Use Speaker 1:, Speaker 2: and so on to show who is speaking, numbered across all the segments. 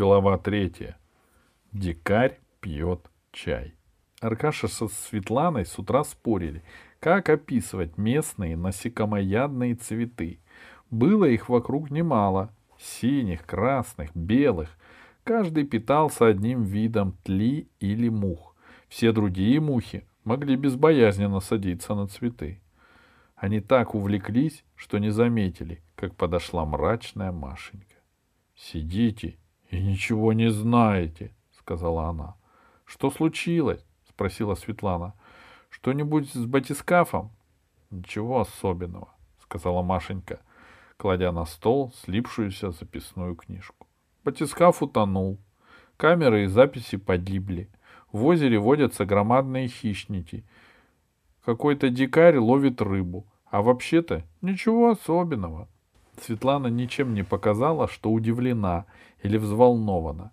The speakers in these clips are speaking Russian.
Speaker 1: Глава третья. Дикарь пьет чай. Аркаша со Светланой с утра спорили, как описывать местные насекомоядные цветы. Было их вокруг немало. Синих, красных, белых. Каждый питался одним видом тли или мух. Все другие мухи могли безбоязненно садиться на цветы. Они так увлеклись, что не заметили, как подошла мрачная Машенька. — Сидите и ничего не знаете, — сказала она. — Что случилось? — спросила Светлана. — Что-нибудь с батискафом? — Ничего особенного, — сказала Машенька, кладя на стол слипшуюся записную книжку. Батискаф утонул. Камеры и записи погибли. В озере водятся громадные хищники. Какой-то дикарь ловит рыбу. А вообще-то ничего особенного. Светлана ничем не показала, что удивлена или взволнована.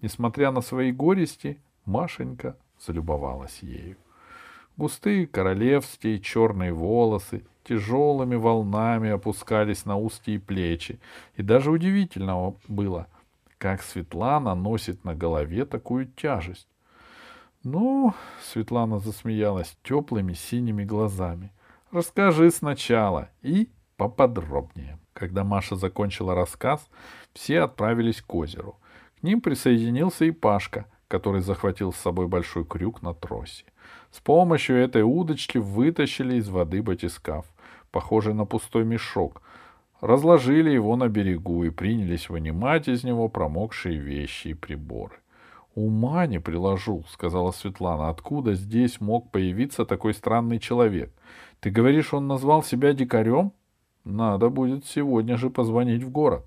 Speaker 1: Несмотря на свои горести, Машенька залюбовалась ею. Густые королевские черные волосы тяжелыми волнами опускались на и плечи, и даже удивительно было, как Светлана носит на голове такую тяжесть. Ну, Светлана засмеялась теплыми синими глазами. Расскажи сначала и поподробнее. Когда Маша закончила рассказ, все отправились к озеру. К ним присоединился и Пашка, который захватил с собой большой крюк на тросе. С помощью этой удочки вытащили из воды батискаф, похожий на пустой мешок, разложили его на берегу и принялись вынимать из него промокшие вещи и приборы. «Ума не приложу», — сказала Светлана. «Откуда здесь мог появиться такой странный человек? Ты говоришь, он назвал себя дикарем? Надо будет сегодня же позвонить в город.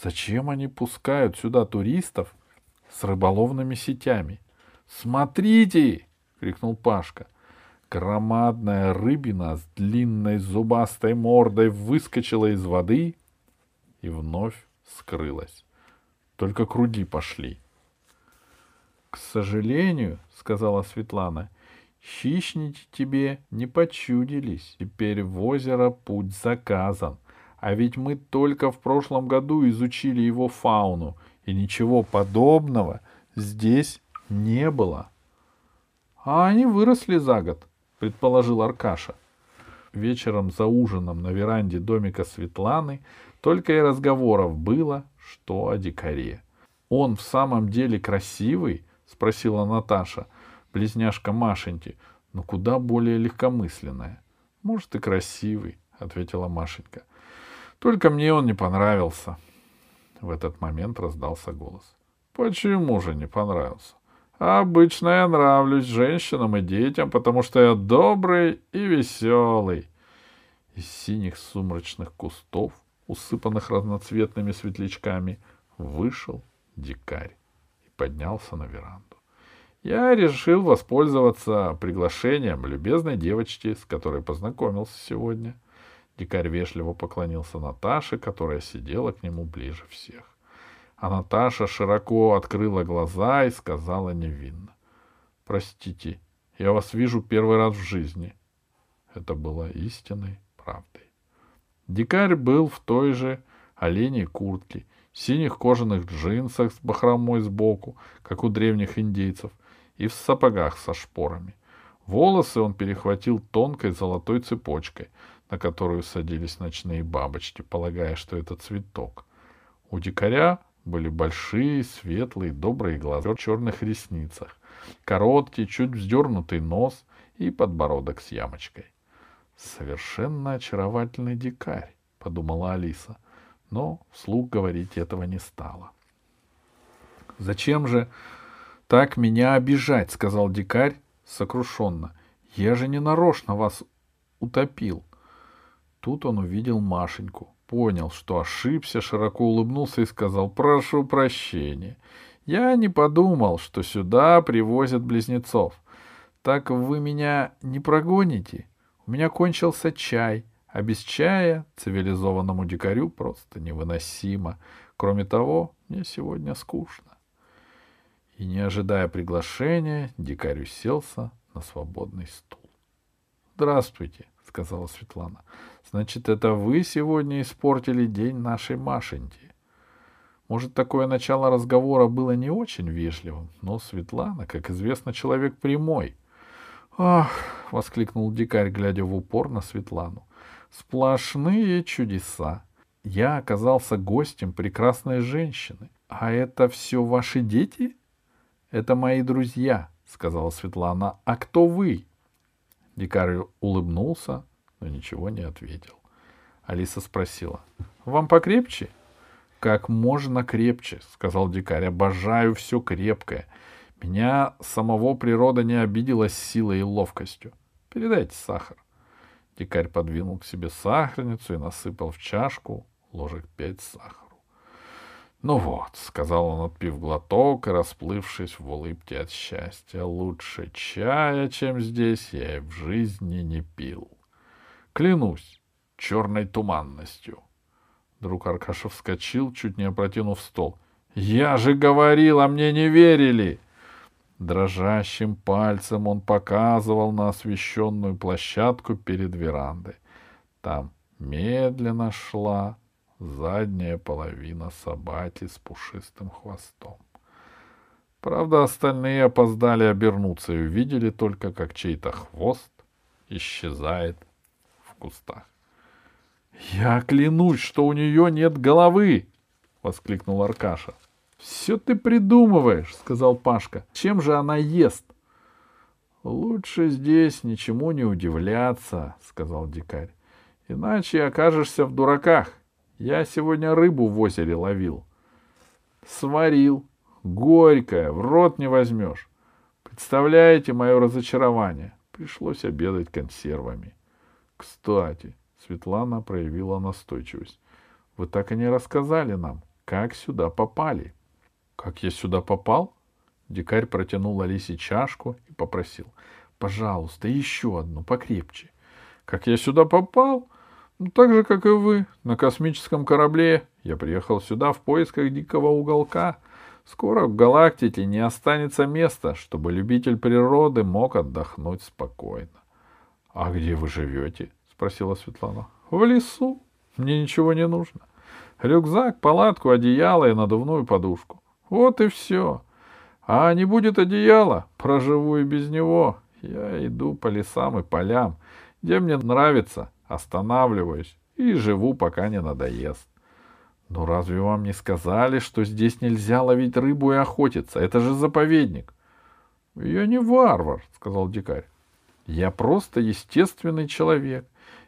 Speaker 1: Зачем они пускают сюда туристов с рыболовными сетями? Смотрите! крикнул Пашка. Громадная рыбина с длинной зубастой мордой выскочила из воды и вновь скрылась. Только круги пошли. — К сожалению, — сказала Светлана, Хищники тебе не почудились. Теперь в озеро путь заказан. А ведь мы только в прошлом году изучили его фауну, и ничего подобного здесь не было. — А они выросли за год, — предположил Аркаша. Вечером за ужином на веранде домика Светланы только и разговоров было, что о дикаре. — Он в самом деле красивый? — спросила Наташа. — близняшка Машеньки, но куда более легкомысленная. Может, и красивый, — ответила Машенька. Только мне он не понравился. В этот момент раздался голос. Почему же не понравился? Обычно я нравлюсь женщинам и детям, потому что я добрый и веселый. Из синих сумрачных кустов, усыпанных разноцветными светлячками, вышел дикарь и поднялся на веранду я решил воспользоваться приглашением любезной девочки, с которой познакомился сегодня. Дикарь вежливо поклонился Наташе, которая сидела к нему ближе всех. А Наташа широко открыла глаза и сказала невинно. — Простите, я вас вижу первый раз в жизни. Это было истинной правдой. Дикарь был в той же оленей куртке, синих кожаных джинсах с бахромой сбоку, как у древних индейцев — и в сапогах со шпорами. Волосы он перехватил тонкой золотой цепочкой, на которую садились ночные бабочки, полагая, что это цветок. У дикаря были большие, светлые, добрые глаза в черных ресницах, короткий, чуть вздернутый нос и подбородок с ямочкой. «Совершенно очаровательный дикарь», — подумала Алиса, но вслух говорить этого не стала. «Зачем же так меня обижать, — сказал дикарь сокрушенно. — Я же не нарочно вас утопил. Тут он увидел Машеньку, понял, что ошибся, широко улыбнулся и сказал, — Прошу прощения. Я не подумал, что сюда привозят близнецов. Так вы меня не прогоните? У меня кончился чай, а без чая цивилизованному дикарю просто невыносимо. Кроме того, мне сегодня скучно и, не ожидая приглашения, дикарь уселся на свободный стул. — Здравствуйте, — сказала Светлана. — Значит, это вы сегодня испортили день нашей Машеньки? Может, такое начало разговора было не очень вежливым, но Светлана, как известно, человек прямой. «Ах!» — воскликнул дикарь, глядя в упор на Светлану. «Сплошные чудеса! Я оказался гостем прекрасной женщины. А это все ваши дети?» «Это мои друзья», — сказала Светлана. «А кто вы?» Дикарь улыбнулся, но ничего не ответил. Алиса спросила. «Вам покрепче?» «Как можно крепче», — сказал дикарь. «Обожаю все крепкое. Меня самого природа не обидела силой и ловкостью. Передайте сахар». Дикарь подвинул к себе сахарницу и насыпал в чашку ложек пять сахара. «Ну вот», — сказал он, отпив глоток и расплывшись в улыбке от счастья, — «лучше чая, чем здесь, я и в жизни не пил. Клянусь черной туманностью». Друг Аркаша вскочил, чуть не опротянув стол. «Я же говорил, а мне не верили!» Дрожащим пальцем он показывал на освещенную площадку перед верандой. Там медленно шла задняя половина собаки с пушистым хвостом. Правда, остальные опоздали обернуться и увидели только, как чей-то хвост исчезает в кустах. — Я клянусь, что у нее нет головы! — воскликнул Аркаша. — Все ты придумываешь, — сказал Пашка. — Чем же она ест? — Лучше здесь ничему не удивляться, — сказал дикарь. — Иначе окажешься в дураках. Я сегодня рыбу в озере ловил. Сварил. Горькая, в рот не возьмешь. Представляете мое разочарование? Пришлось обедать консервами. Кстати, Светлана проявила настойчивость. Вы так и не рассказали нам, как сюда попали. Как я сюда попал? Дикарь протянул Алисе чашку и попросил. Пожалуйста, еще одну, покрепче. Как я сюда попал? Ну, так же, как и вы, на космическом корабле. Я приехал сюда в поисках дикого уголка. Скоро в галактике не останется места, чтобы любитель природы мог отдохнуть спокойно. — А где вы живете? — спросила Светлана. — В лесу. Мне ничего не нужно. Рюкзак, палатку, одеяло и надувную подушку. Вот и все. А не будет одеяла, проживу и без него. Я иду по лесам и полям, где мне нравится — Останавливаюсь и живу, пока не надоест. Но разве вам не сказали, что здесь нельзя ловить рыбу и охотиться? Это же заповедник. Я не варвар, сказал дикарь. Я просто естественный человек.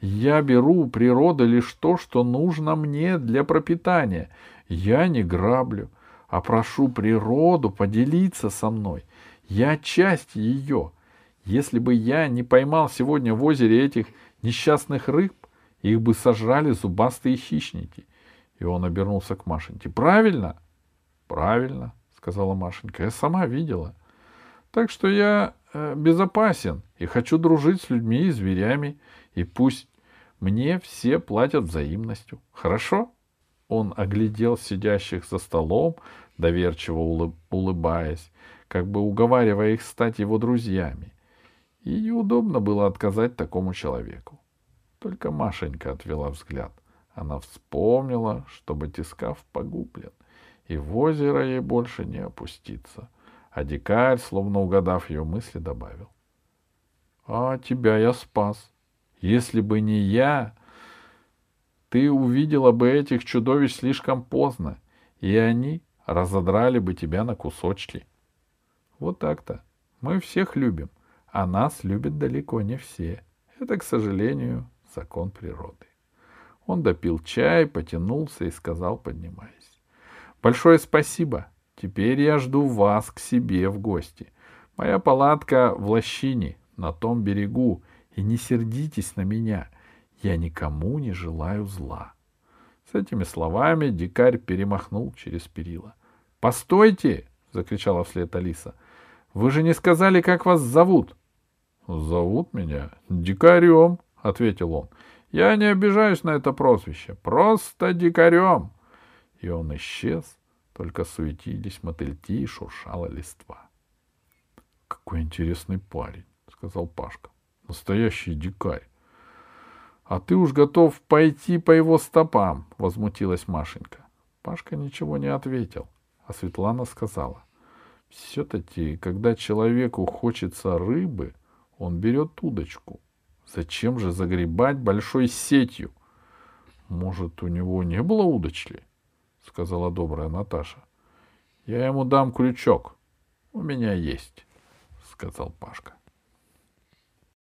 Speaker 1: Я беру у природы лишь то, что нужно мне для пропитания. Я не граблю, а прошу природу поделиться со мной. Я часть ее. Если бы я не поймал сегодня в озере этих несчастных рыб, их бы сожрали зубастые хищники. И он обернулся к Машеньке. Правильно? Правильно, сказала Машенька. Я сама видела. Так что я э, безопасен и хочу дружить с людьми и зверями. И пусть мне все платят взаимностью. Хорошо? Он оглядел сидящих за столом, доверчиво улыб, улыбаясь, как бы уговаривая их стать его друзьями. И неудобно было отказать такому человеку. Только Машенька отвела взгляд. Она вспомнила, что батискаф погублен, и в озеро ей больше не опуститься. А дикарь, словно угадав ее мысли, добавил. — А тебя я спас. Если бы не я, ты увидела бы этих чудовищ слишком поздно, и они разодрали бы тебя на кусочки. Вот так-то. Мы всех любим — а нас любят далеко не все. Это, к сожалению, закон природы. Он допил чай, потянулся и сказал, поднимаясь. Большое спасибо. Теперь я жду вас к себе в гости. Моя палатка в лощине, на том берегу, и не сердитесь на меня. Я никому не желаю зла. С этими словами дикарь перемахнул через перила. «Постойте!» — закричала вслед Алиса. «Вы же не сказали, как вас зовут?» «Зовут меня Дикарем», — ответил он. «Я не обижаюсь на это прозвище. Просто Дикарем». И он исчез, только суетились мотыльки и шуршала листва. «Какой интересный парень», — сказал Пашка. «Настоящий дикарь». «А ты уж готов пойти по его стопам», — возмутилась Машенька. Пашка ничего не ответил, а Светлана сказала. Все-таки, когда человеку хочется рыбы, он берет удочку. Зачем же загребать большой сетью? Может, у него не было удочки? — сказала добрая Наташа. — Я ему дам крючок. У меня есть, — сказал Пашка.